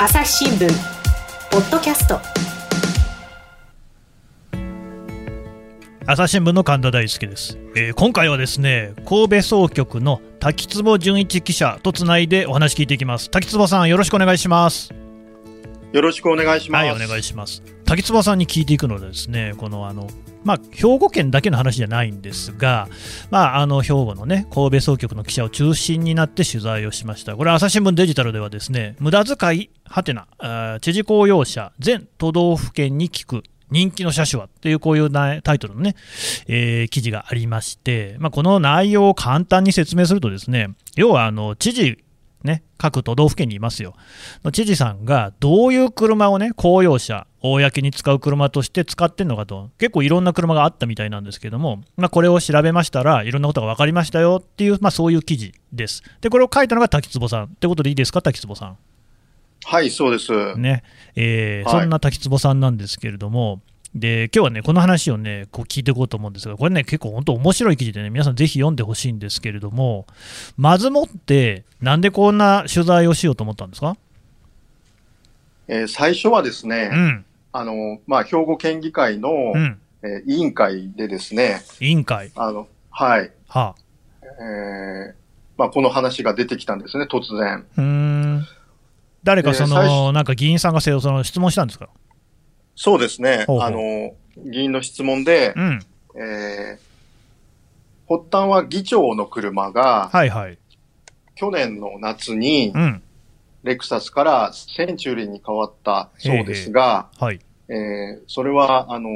朝日新聞ポッドキャスト。朝日新聞の神田大輔です、えー、今回はですね神戸総局の滝坪純一記者とつないでお話聞いていきます。滝坪さんよろしくお願いします。よろしくお願いします。はいお願いします滝坪さんに聞いていくのはですねこのあのまあ、兵庫県だけの話じゃないんですが、まあ、あの兵庫の、ね、神戸総局の記者を中心になって取材をしました、これ、朝日新聞デジタルでは、ですね無駄遣いはてな、知事公用車、全都道府県に聞く人気の車種はっていうこういうタイトルのね、えー、記事がありまして、まあ、この内容を簡単に説明するとですね、要はあの知事ね、各都道府県にいますよ。知事さんがどういう車をね、公用車、公に使う車として使ってるのかと、結構いろんな車があったみたいなんですけども、まあ、これを調べましたらいろんなことが分かりましたよっていう、まあ、そういう記事です。で、これを書いたのが滝坪さんってことでいいですか、滝坪さん？はい、そうです。ね、えー、はい、そんな滝坪さんなんですけれども、で今日はね、この話をね、こう聞いていこうと思うんですが、これね、結構本当面白い記事でね、皆さんぜひ読んでほしいんですけれども、まずもって、なんでこんな取材をしようと思ったんですか、えー、最初はですね、うん、あのまあ、兵庫県議会の、うん、えー、委員会でですね、委員会。あのはい、はあ。えーまあ、この話が出てきたんですね、突然。うん。誰かその、なんか議員さんがその質問したんですか？そうですね。ほうほう。あの、議員の質問で、うん、えー、発端は議長の車が、はいはい、去年の夏に、うん、レクサスからセンチュリーに変わったそうですが、はい、えー、それは、あの、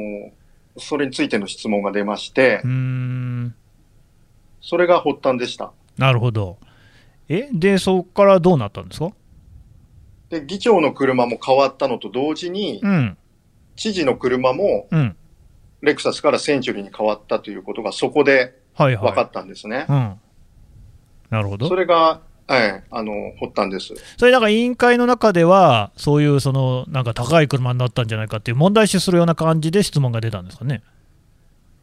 それについての質問が出まして、それが発端でした。なるほど。え、で、そこからどうなったんですか？で、議長の車も変わったのと同時に、うん、知事の車も、レクサスからセンチュリーに変わったということがそこで分かったんですね。はいはいうん、なるほど。それが、はい、あの、発端です。それなんか委員会の中では、そういうその、なんか高い車になったんじゃないかっていう問題視するような感じで質問が出たんですかね。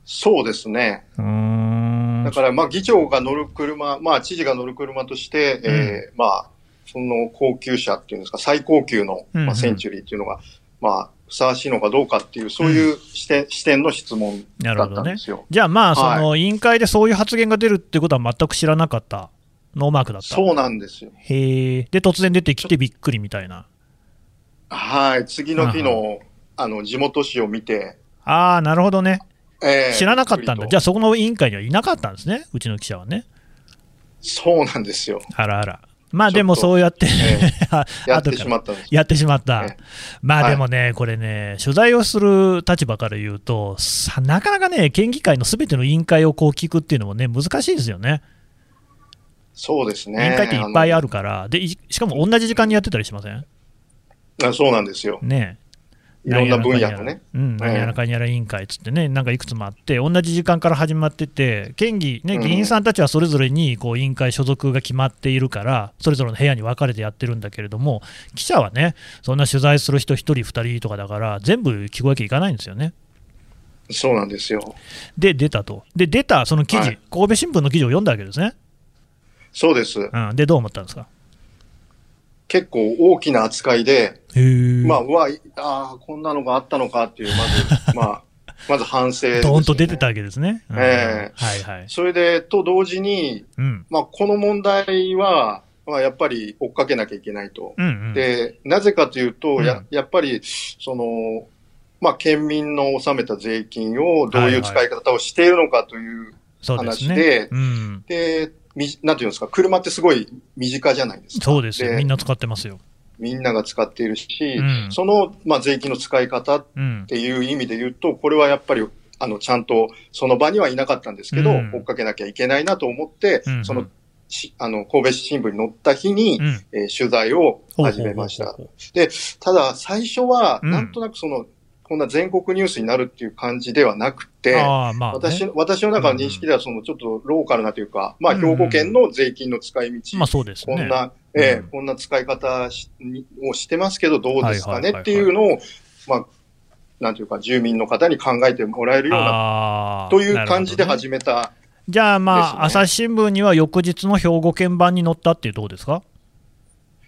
そうですね。だから、まあ、議長が乗る車、まあ、知事が乗る車として、うん、えー、まあ、その高級車っていうんですか、最高級の、まあ、センチュリーっていうのが、うんうん、まあ、ふさわしいのかどうかっていう、そういう視点うん、視点の質問だったんですよ。ね、じゃあ、まあ、その委員会でそういう発言が出るってことは全く知らなかった、ノーマークだったそうなんですよ。へえ。で、突然出てきてびっくりみたいな。はい、次の日のあの地元紙を見て。ああ、なるほどね。えー、知らなかったんだ。じゃあ、そこの委員会にはいなかったんですね、うちの記者はね。そうなんですよ。あらあら。まあでもそうやって やってしまったやってしまった、まあでもね、はい、これね、取材をする立場から言うと、なかなかね、県議会のすべての委員会をこう聞くっていうのもね、難しいですよね。そうですね。委員会っていっぱいあるから、でしかも同じ時間にやってたりしません？あそうなんですよ。ねいろんな分野のね。うん、何やらかんやら委員会つってね、なんかいくつもあって、同じ時間から始まってて、県議、ね、議員さんたちはそれぞれにこう委員会所属が決まっているから、それぞれの部屋に分かれてやってるんだけれども、記者はね、そんな取材する人1人、2人とかだから、全部聞くわけいかないんですよね。そうなんですよ。で、出たと。で、出たその記事、はい、神戸新聞の記事を読んだわけですね。そうです。うん、で、どう思ったんですか？結構大きな扱いで、まあ、うわ、ああ、こんなのがあったのかっていう、まず、まあ、まず反省、ね。ドーンと出てたわけですね。ええ。ー、はいはい。それで、と同時に、うん、まあ、この問題は、まあ、やっぱり追っかけなきゃいけないと。うんうん、で、なぜかというと、うん、ややっぱり、その、まあ、県民の納めた税金をどういう使い方をしているのかという話で、はいはいで、ねうん、でみなんていうんですか、車ってすごい身近じゃないですか。そうですよ。みんな使ってますよ。みんなが使っているし、うん、その、まあ、税金の使い方っていう意味で言うと、これはやっぱり、あの、ちゃんとその場にはいなかったんですけど、うん、追っかけなきゃいけないなと思って、うんその、あの、神戸市新聞に載った日に、うん、えー、取材を始めました。で、ただ最初は、なんとなくその、こんな全国ニュースになるっていう感じではなくて、まあね、私私の中の認識では、そのちょっとローカルなというか、まあ、兵庫県の税金の使い道、まあそうですこんな、ええこんな使い方をしてますけど、どうですかねっていうのを、まあ、なんていうか、住民の方に考えてもらえるような、という感じで始めた、ね、じゃあ、まあ、朝日新聞には翌日の兵庫県版に載ったっていうとこですか？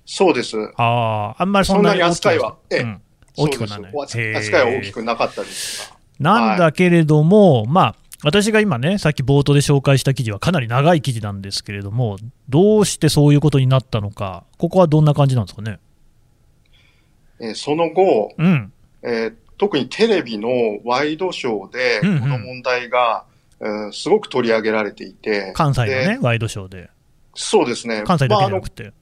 そうです。ああ、あんまりそんなに扱いは、ええ、うん、大きくならない。扱いは大きくなかったですが。なんだけれども、はい、まあ、私が今ね、さっき冒頭で紹介した記事はかなり長い記事なんですけれども、どうしてそういうことになったのか、ここはどんな感じなんですかね？えー、その後、うん、えー、特にテレビのワイドショーで、この問題が、うんうん、すごく取り上げられていて。関西のね、ワイドショーで。そうですね。関西だけじゃなくて。まあ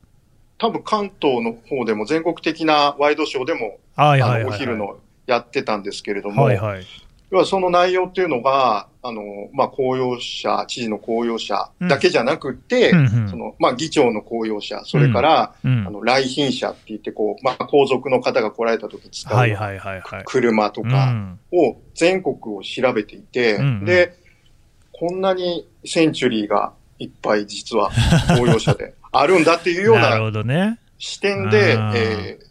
多分関東の方でも全国的なワイドショーでも、あのお昼のやってたんですけれども、はいはい、要はその内容っていうのが、あの、まあ、公用車、知事の公用車だけじゃなくて、うんその、まあ、議長の公用車、それから、うん、あの、来賓車って言って、こう、まあ、皇族の方が来られた時使う、車とかを、全国を調べていて、うんうん、で、こんなにセンチュリーがいっぱい実は公用車で あるんだっていうような視点で、ねえー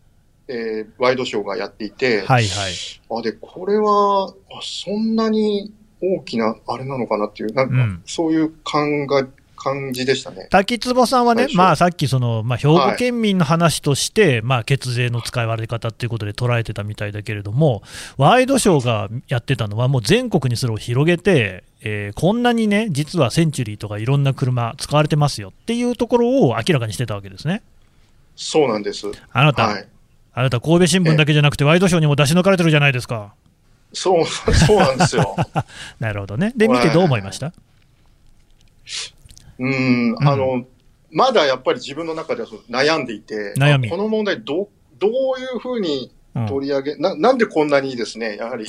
えー、ワイドショーがやっていて、はいはい。あ、で、これは、あそんなに大きな、あれなのかなっていう、なんか、そういう感が、感じでしたね。滝壺さんはね、まあさっきその、まあ、兵庫県民の話として、はい、まあ血税の使われ方っていうことで捉えてたみたいだけれども、ワイドショーがやってたのは、もう全国にそれを広げて、えー、こんなにね、実はセンチュリーとかいろんな車使われてますよっていうところを明らかにしてたわけですね。そうなんです。あなた、はい、あなた、神戸新聞だけじゃなくて、ワイドショーにも出し抜かれてるじゃないですか。そう、そうなんですよ。なるほどね。で、見てどう思いました？うん、あの、まだやっぱり自分の中では悩んでいて、悩み。この問題ど、どういうふうに取り上げ、うん、な、なんでこんなにですね、やはり、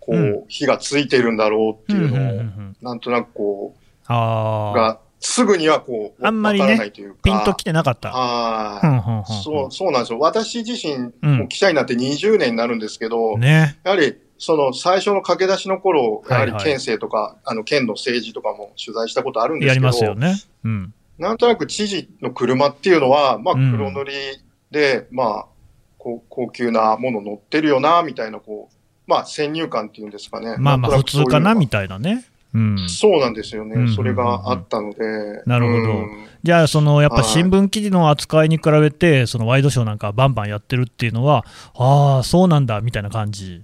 こう、うん、火がついてるんだろうっていうのを、なんとなくこう、あがすぐにはこう、あんまりね、ピンときてなかった。はい。そう、そうなんですよ。私自身、もう記者になって20年になるんですけど、ね、やはり、その最初の駆け出しの頃、やはり県政とか、はいはい、あの県の政治とかも取材したことあるんですけど、やりますよね。うん。なんとなく知事の車っていうのは、まあ黒塗りで、うん、まあ、高高級なもの乗ってるよな、みたいな、こう、まあ先入観っていうんですかね。まあまあ普通かな、みたいなね。うん、そうなんですよね、うんそれがあったので。なるほど、うん、じゃあ、そのやっぱ新聞記事の扱いに比べて、そのワイドショーなんかバンバンやってるっていうのは、ああ、そうなんだみたいな感じ。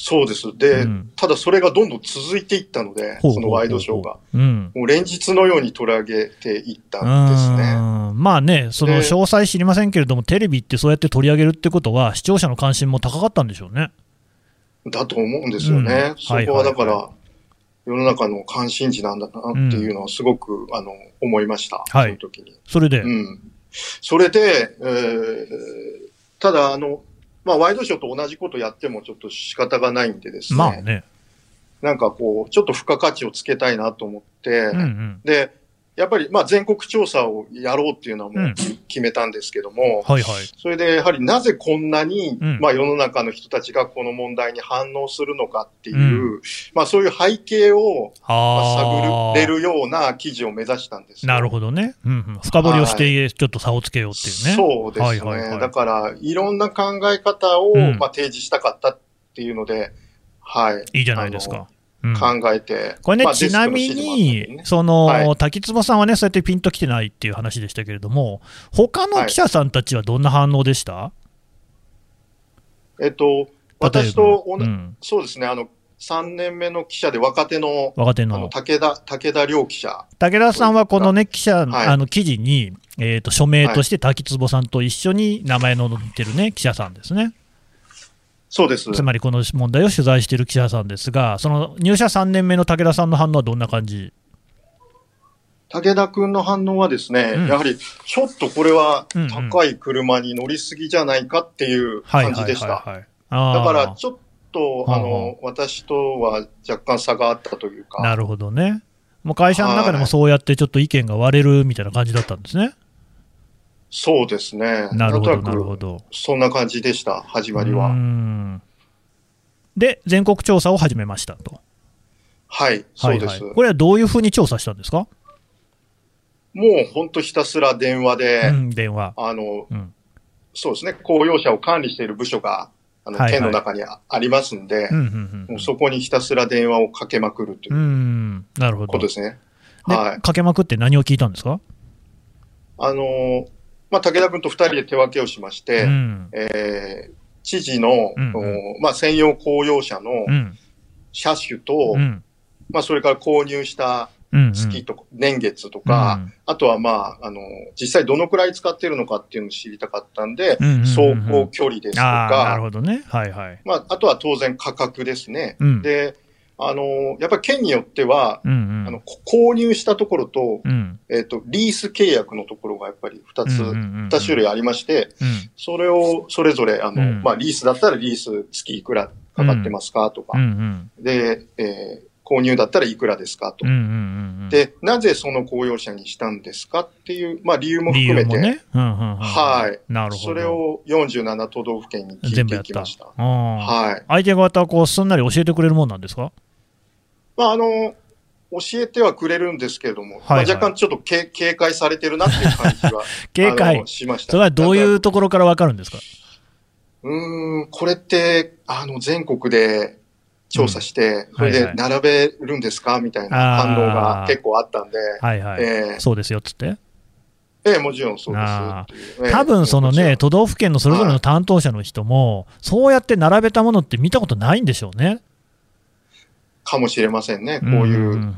そうです。で、うん、ただそれがどんどん続いていったので、そのワイドショーが。うん、もう連日のように取り上げていったんですね。まあね、その詳細知りませんけれども、テレビってそうやって取り上げるってことは、視聴者の関心も高かったんでしょうね。だと思うんですよね。そこはだから、世の中の関心事なんだなっていうのはすごく、うん、あの、思いました。はい。その時に。それで？うん。それで、えー、ただ、あの、まあ、ワイドショーと同じことやってもちょっと仕方がないんでですね。まあね。なんかこう、ちょっと付加価値をつけたいなと思って、うんうん、で、やっぱり、まあ、全国調査をやろうっていうのはもう決めたんですけども、うん、はいはい。それで、やはりなぜこんなに、うん、まあ、世の中の人たちがこの問題に反応するのかっていう、うん、まあ、そういう背景を、まあ、探れるような記事を目指したんですなるほどね。うんうん、深掘りをして、ちょっと差をつけようっていうね。そうですね。はいはいはい、だから、いろんな考え方を、まあ、提示したかったっていうので、はい。いいじゃないですか。考えて、これね、まあ、ちなみに、ね、その、はい、滝壺さんはね、そうやってピンときてないっていう話でしたけれども、他の記者さんたちはどんな反応でした、はい、えっと、私と、うん、そうですね、あの、3年目の記者で若手の、若手の。武田、武田良記者。武田さんはこのね、記者、はい、あの記事に、えっ、ー、と、署名として滝壺さんと一緒に名前の載ってるね、記者さんですね。そうです。つまりこの問題を取材している記者さんですが、その入社3年目の武田さんの反応はどんな感じ？武田君の反応はですね、うん、やはりちょっとこれは高い車に乗りすぎじゃないかっていう感じでした。だからちょっと、あの、私とは若干差があったというか。なるほどね。もう会社の中でもそうやってちょっと意見が割れるみたいな感じだったんですね。そうですね。なるほど、なるほど。そんな感じでした、始まりは。で、全国調査を始めましたと。はい、そうです、はいはい、これはどういうふうに調査したんですか？もう本当ひたすら電話で、うん、電話。あの、うん、そうですね、公用車を管理している部署が、あの、はいはい、県の中にありますんで、そこにひたすら電話をかけまくるということですね。はい。かけまくって何を聞いたんですか？あの、まあ、武田君と二人で手分けをしまして、うん、えー、知事の、うんうん、まあ、専用公用車の車種と、うん、まあ、それから購入した月とか、年月とか、うん、あとはまあ、あの、実際どのくらい使ってるのかっていうのを知りたかったんで、走行距離ですとか、なるほどね。はいはい。まあ、あとは当然価格ですね。うん、で、あの、やっぱり県によっては、うんうん、あの購入したところと、うん、えっ、ー、と、リース契約のところがやっぱり二つ、二、種類ありまして、うん、それをそれぞれ、あの、まあ、リースだったらリース月いくらかかってますかとか、うんうん、で、えー、購入だったらいくらですかと、うんうんうん。で、なぜその公用車にしたんですかっていう、まあ理由も含めて、ね。うんうんうん、はい。なるほど。それを47都道府県に聞いていきました。はい。相手方はこう、すんなり教えてくれるもんなんですか？まああの、教えてはくれるんですけれども、はいはい、まあ、若干ちょっと警警戒されてるなっていう感じは 警戒しました。それはどういうところからわかるんですか？うん、これって、あの、全国で調査して、それで並べるんですか？みたいな反応が結構あったんで。はいはい。えー、そうですよっつってええ、もちろんそうです。多分そのね、都道府県のそれぞれの担当者の人も、そうやって並べたものって見たことないんでしょうね。かもしれませんね。こういう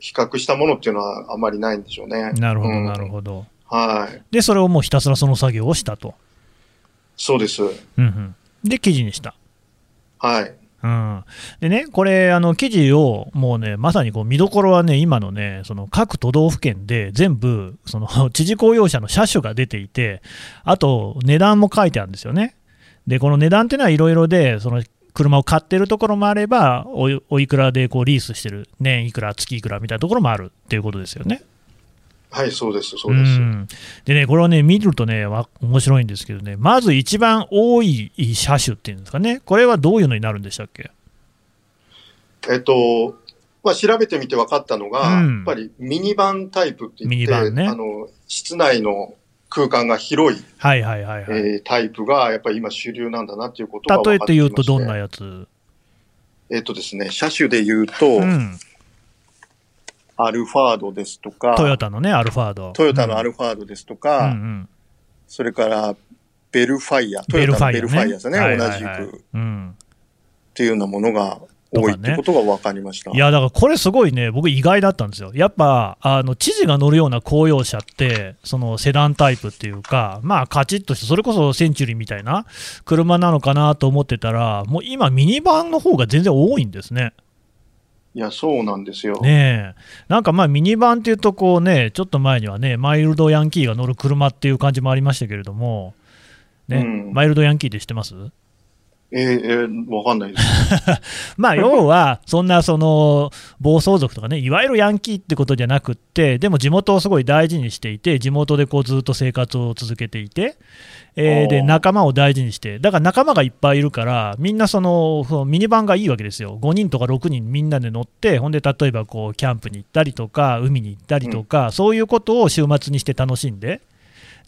比較したものっていうのはあまりないんでしょうね。なるほど、なるほど。はい。で、それをもうひたすらその作業をしたと。そうです。うんうん。で、記事にした。はい。うん、でね、これ、あの記事をもうね、まさにこう見どころはね、今のね、その各都道府県で全部、その 知事公用車の車種が出ていて、あと値段も書いてあるんですよね。で、この値段っていうのはいろいろで、その車を買ってるところもあれば、おおいくらでこうリースしてる、年いくら、月いくらみたいなところもあるっていうことですよね。はい、そうです、そうです。でね、これをね、見るとね、面白いんですけどね、まず一番多い車種っていうんですかね、これはどういうのになるんでしたっけ？えっと、まあ、調べてみて分かったのが、うん、やっぱりミニバンタイプって言って、ね、あの室内の空間が広い,、はいはいはいはい、えー、タイプがやっぱり今主流なんだなっていうことが例えて言うとどんなやつ？えっとですね、車種で言うと、うん。アルファードですとか、トヨタのね、アルファード。トヨタのアルファードですとか、うんうん、それからベルファイア、トヨタのベルファイアですね、ね同じく、うん。っていうようなものが多いってことが分かりました、ね、いや、だからこれすごいね、僕意外だったんですよ。やっぱ、あの、知事が乗るような公用車って、そのセダンタイプっていうか、まあ、カチッとして、それこそセンチュリーみたいな車なのかなと思ってたら、もう今ミニバンの方が全然多いんですね。いや、そうなんですよ。ねなんかまあミニバンっていうと、こうね、ちょっと前にはね、マイルドヤンキーが乗る車っていう感じもありましたけれども、ね、うん、マイルドヤンキーって知ってます？えー、えー、わかんないです。まあ、要は、そんな、その、暴走族とかね、いわゆるヤンキーってことじゃなくって、でも地元をすごい大事にしていて、地元でこうずっと生活を続けていて、えー、で、仲間を大事にして、だから仲間がいっぱいいるから、みんなその、そのミニバンがいいわけですよ。5人とか6人みんなで乗って、ほんで、例えばこう、キャンプに行ったりとか、海に行ったりとか、うん、そういうことを週末にして楽しんで、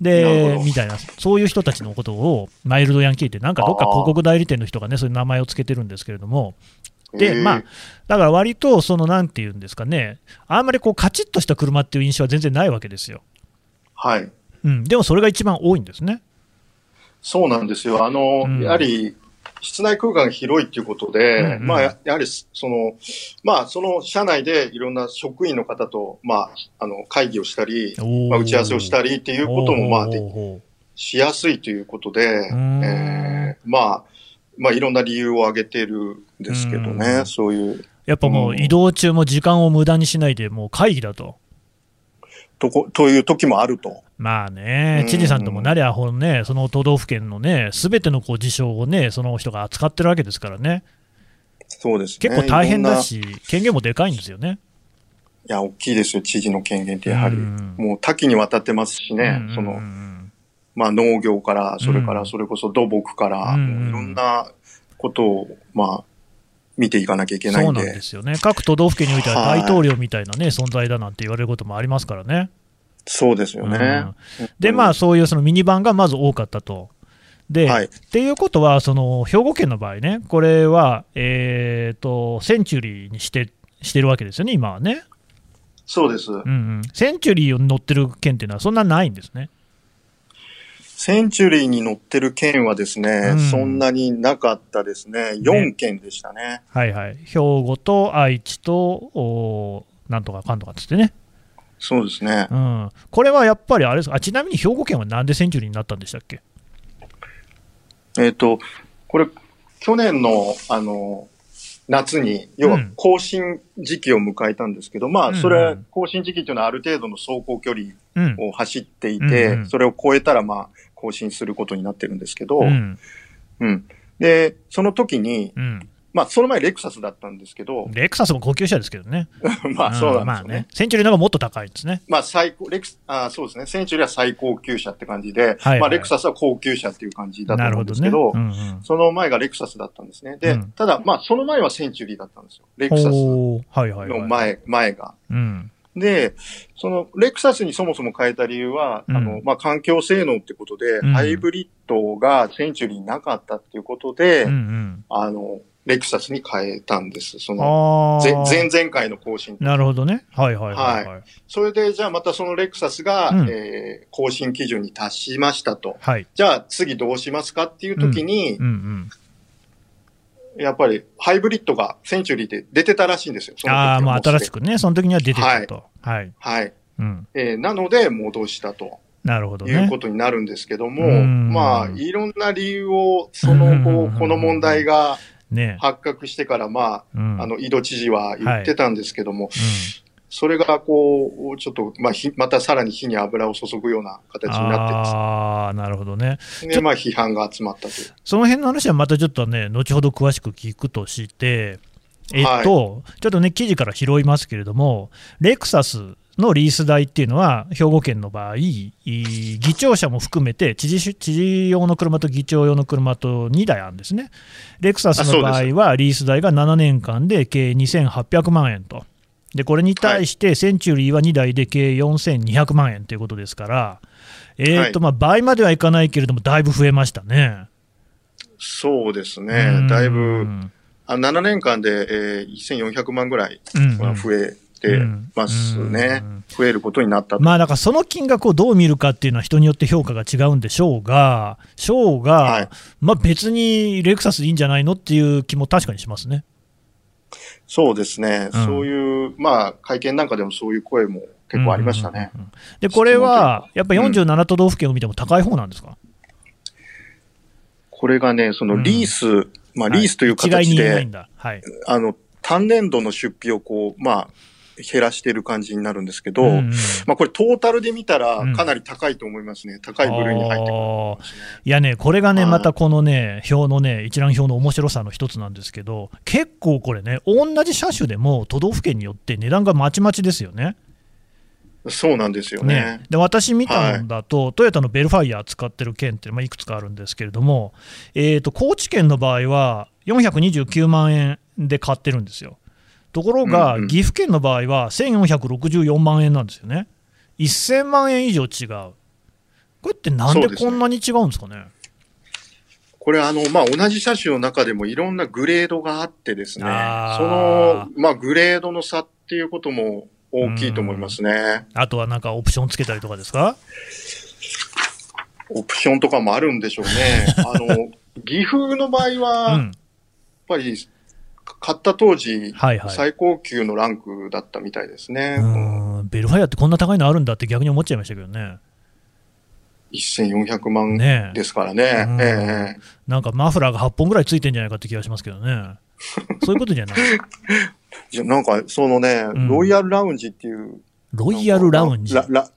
で、みたいな、そういう人たちのことを、マイルドヤンキーって、なんかどっか広告代理店の人がね、そういう名前をつけてるんですけれども、で、まあ、だから割と、その、なんていうんですかね、あんまりこう、カチッとした車っていう印象は全然ないわけですよ。はい。うん、でもそれが一番多いんですね。そうなんですよ。あの、うん、やはり、室内空間が広いっていうことで、うんうん、まあ、やはり、その、まあ、その社内でいろんな職員の方と、まあ、あの、会議をしたり、まあ、打ち合わせをしたりっていうことも、まあ、しやすいということで、えー、まあ、まあ、いろんな理由を挙げてるんですけどね、そういう。やっぱもう移動中も時間を無駄にしないで、もう会議だと。とこ、という時もあると。まあね、知事さんともなりゃ、ほんね、その都道府県のね、すべてのこう事象をね、その人が扱ってるわけですからね。そうです、ね、結構大変だし、権限もでかいんですよね。いや、大きいですよ、知事の権限ってやはり。もう多岐にわたってますしね、その、まあ農業から、それからそれこそ土木から、もういろんなことを、まあ、見ていかなきゃいけないんで。そうなんですよね。各都道府県においては大統領みたいなね、存在だなんて言われることもありますからね。そうですよね。うん、で、まあ、そういうそのミニバンがまず多かったと。で、はい、っていうことは、その兵庫県の場合ね、これは、えーと、センチュリーにしてしてるわけですよね、今はね。そうです、うんうん、センチュリーを乗ってる県っていうのは、そんなないんですね。センチュリーに乗ってる県はですね、うん、そんなになかったですね。4県でしたね。ねはいはい。兵庫と愛知と、おなんとかかんとかっつってね。そうですね。うん。これはやっぱりあれですあ、ちなみに兵庫県はなんでセンチュリーになったんでしたっけ？えっ、ー、と、これ、去年の、あの、夏に、要は更新時期を迎えたんですけど、うん、まあ、それ、更新時期というのはある程度の走行距離を走っていて、うん、それを超えたら、まあ、更新することになってるんですけど、うん。うん、で、その時に、まあ、その前レクサスだったんですけど。レクサスも高級車ですけどね。まあ、そうなんですよね。まあね。センチュリーの方がもっと高いですね。まあ、最高、レクあそうですね。センチュリーは最高級車って感じで、はいはい、まあ、レクサスは高級車っていう感じだと思うんですけど、どねうんうん、その前がレクサスだったんですね。で、うん、ただ、まあ、その前はセンチュリーだったんですよ。レクサスの前、はいはいはい、前が。うんで、その、レクサスにそもそも変えた理由は、うん、あの、まあ、環境性能ってことで、うん、ハイブリッドがセンチュリーなかったっていうことで、うんうん、あの、レクサスに変えたんです。その、前々回の更新。なるほどね。はいはいはい、はい、それで、じゃあまたそのレクサスが、うん、えー、更新基準に達しましたと。はい。じゃあ次どうしますかっていう時に、うん、うんうんやっぱりハイブリッドがセンチュリーで出てたらしいんですよ。ああ、まあ新しくね、その時には出てたと。はい。はい。はい、うん、えー、なので戻したと。なるほど、ね、いうことになるんですけども、まあ、いろんな理由を、その後、この問題が、ね、発覚してから、まあ、うん、あの、井戸知事は言ってたんですけども、はいうん、それが、こう、ちょっと、まあ、またさらに火に油を注ぐような形になってます。ああ、なるほどね。で、まあ、批判が集まったという。その辺の話はまたちょっとね、後ほど詳しく聞くとして、えっと、はい、ちょっとね、記事から拾いますけれども、レクサスのリース代っていうのは、兵庫県の場合、議長車も含めて知事、知事用の車と議長用の車と2台あるんですね。レクサスの場合は、リース代が7年間で計2800万円と。で、これに対して、センチュリーは2台で計4200万円ということですから、えーとまあ、倍まではいかないけれども、だいぶ増えましたね。そうですね、だいぶ、あ7年間で、えー、1400万ぐらい増えてますね、増えることになったまあだからその金額をどう見るかっていうのは人によって評価が違うんでしょうが、ショーが、はい、まあ別にレクサスいいんじゃないのっていう気も確かにしますね。そうですね、うん、そういう、まあ会見なんかでもそういう声も結構ありましたね。で、これはやっぱり47都道府県を見ても高い方なんですか、うん、これがね、そのリース、うん、まあリースという形で、はいはい、あの、単年度の出費をこう、まあ、減らしてる感じになるんですけど、うんうん、まあこれトータルで見たらかなり高いと思いますね。うん、高い部類に入ってくる、ね、いやね、これがね、またこのね、表のね、一覧表の面白さの一つなんですけど、結構これね、同じ車種でも都道府県によって値段がまちまちですよね。そうなんですよね。ねで私見たのだと、はい、トヨタのベルファイア使ってる県って、まあ、いくつかあるんですけれども、えーと高知県の場合は429万円で買ってるんですよ。ところが、岐阜県の場合は1464万円なんですよね。1000万円以上違う。これってなんでこんなに違うんですかね？これあの、まあ、同じ車種の中でもいろんなグレードがあってですね、その、まあ、グレードの差っていうことも大きいと思いますね。あとはなんかオプションつけたりとかですか？オプションとかもあるんでしょうね。あの、岐阜の場合は、やっぱり買った当時、はいはい、最高級のランクだったみたいですね。うんベルファイアってこんな高いのあるんだって逆に思っちゃいましたけどね。1400万ですからね。ねえー、なんかマフラーが8本ぐらいついてんじゃないかって気がしますけどね。そういうことじゃないじゃなんか、そのね、うん、ロイヤルラウンジっていう。ロイヤルラウンジララ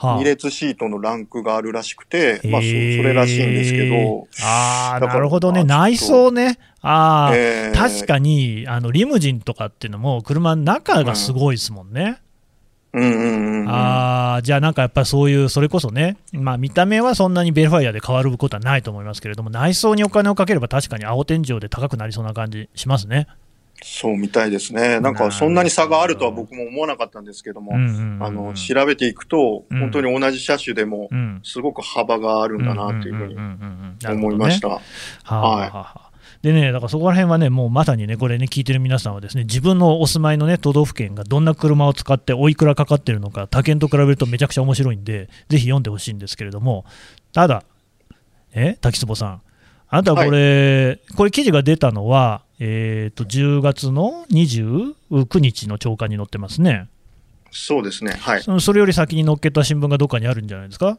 2列シートのランクがあるらしくて、まあそ、それらしいんですけど。ああ、なるほどね。内装ね。ああ、えー、確かに、あの、リムジンとかっていうのも、車の中がすごいですもんね。うんうんうんうん、ああ、じゃあなんかやっぱりそういう、それこそね、まあ見た目はそんなにベルファイアで変わることはないと思いますけれども、内装にお金をかければ確かに青天井で高くなりそうな感じしますね。そうみたいですね。なんかそんなに差があるとは僕も思わなかったんですけども、あの、調べていくと、本当に同じ車種でも、すごく幅があるんだなというふうに思いました。はい。でね、だからそこら辺はね、もうまさにね、これね、聞いてる皆さんはですね、自分のお住まいのね、都道府県がどんな車を使っておいくらかかってるのか、他県と比べるとめちゃくちゃ面白いんで、ぜひ読んでほしいんですけれども、ただ、え滝坪さん、あなたこれ、はい、これ記事が出たのは、えーと、10月の29日の朝刊に載ってますね。そうですね、はい、それより先に載っけた新聞がどっかにあるんじゃないですか？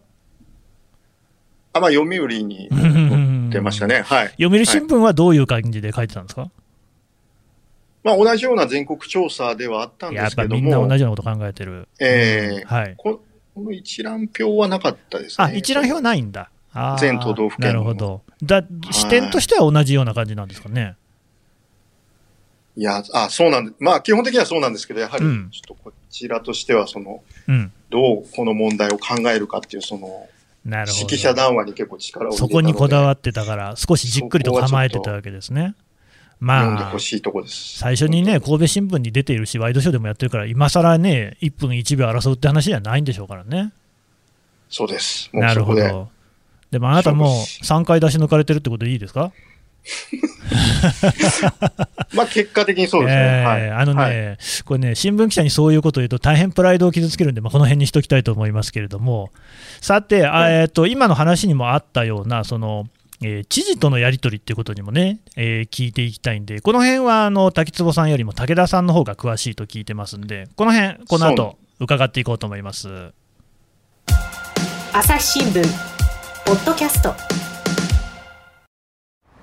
あまあ、読売に載ってましたね、はい、読売新聞はどういう感じで書いてたんですか、はい、まあ、同じような全国調査ではあったんですけども、みんな同じようなこと考えてる、えーはい、この一覧表はなかったですね。あ一覧表ないんだ。全都道府県なるほどだ、視点としては同じような感じなんですかね。いや、あ、そうなんで、まあ基本的にはそうなんですけど、やはり、ちょっとこちらとしては、その、うん、どうこの問題を考えるかっていう、その、なるほど指揮者談話に結構力をそこにこだわってたから、少しじっくりと構えてたわけですね。まあ、最初にね、神戸新聞に出ているし、ワイドショーでもやってるから、今更ね、1分1秒争うって話じゃないんでしょうからね。そうです。なるほど。でもあなたもう3回出し抜かれてるってことでいいですか？まあ結果的にそうですね。えーはい、あのね、はい、これね、新聞記者にそういうことを言うと大変プライドを傷つけるんで、まあ、この辺にしておきたいと思いますけれども、さて、はい、えーと、今の話にもあったような、その、えー、知事とのやり取りっていうことにもね、えー、聞いていきたいんで、この辺はあの滝坪さんよりも武田さんの方が詳しいと聞いてますんで、この辺この後伺っていこうと思います。朝日新聞ポッドキャスト。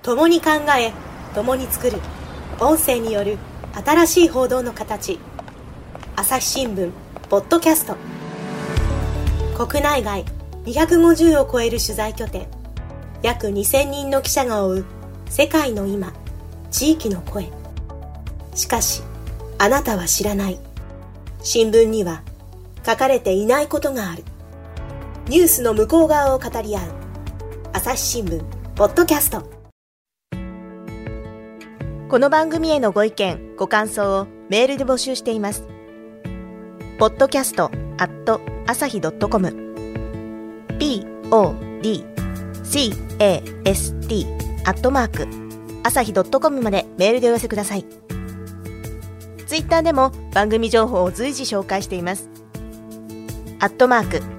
共に考え共に作る。音声による新しい報道の形。朝日新聞ポッドキャスト。国内外250を超える取材拠点。約2000人の記者が追う世界の今地域の声。しかしあなたは知らない。新聞には書かれていないことがある。ニュースの向こう側を語り合う。朝日新聞ポッドキャスト。この番組へのご意見ご感想をメールで募集しています。ポッドキャストアット朝日ドットコム。podcast アットマーク朝日ドットコムまでメールでお寄せください。ツイッターでも番組情報を随時紹介しています。アットマーク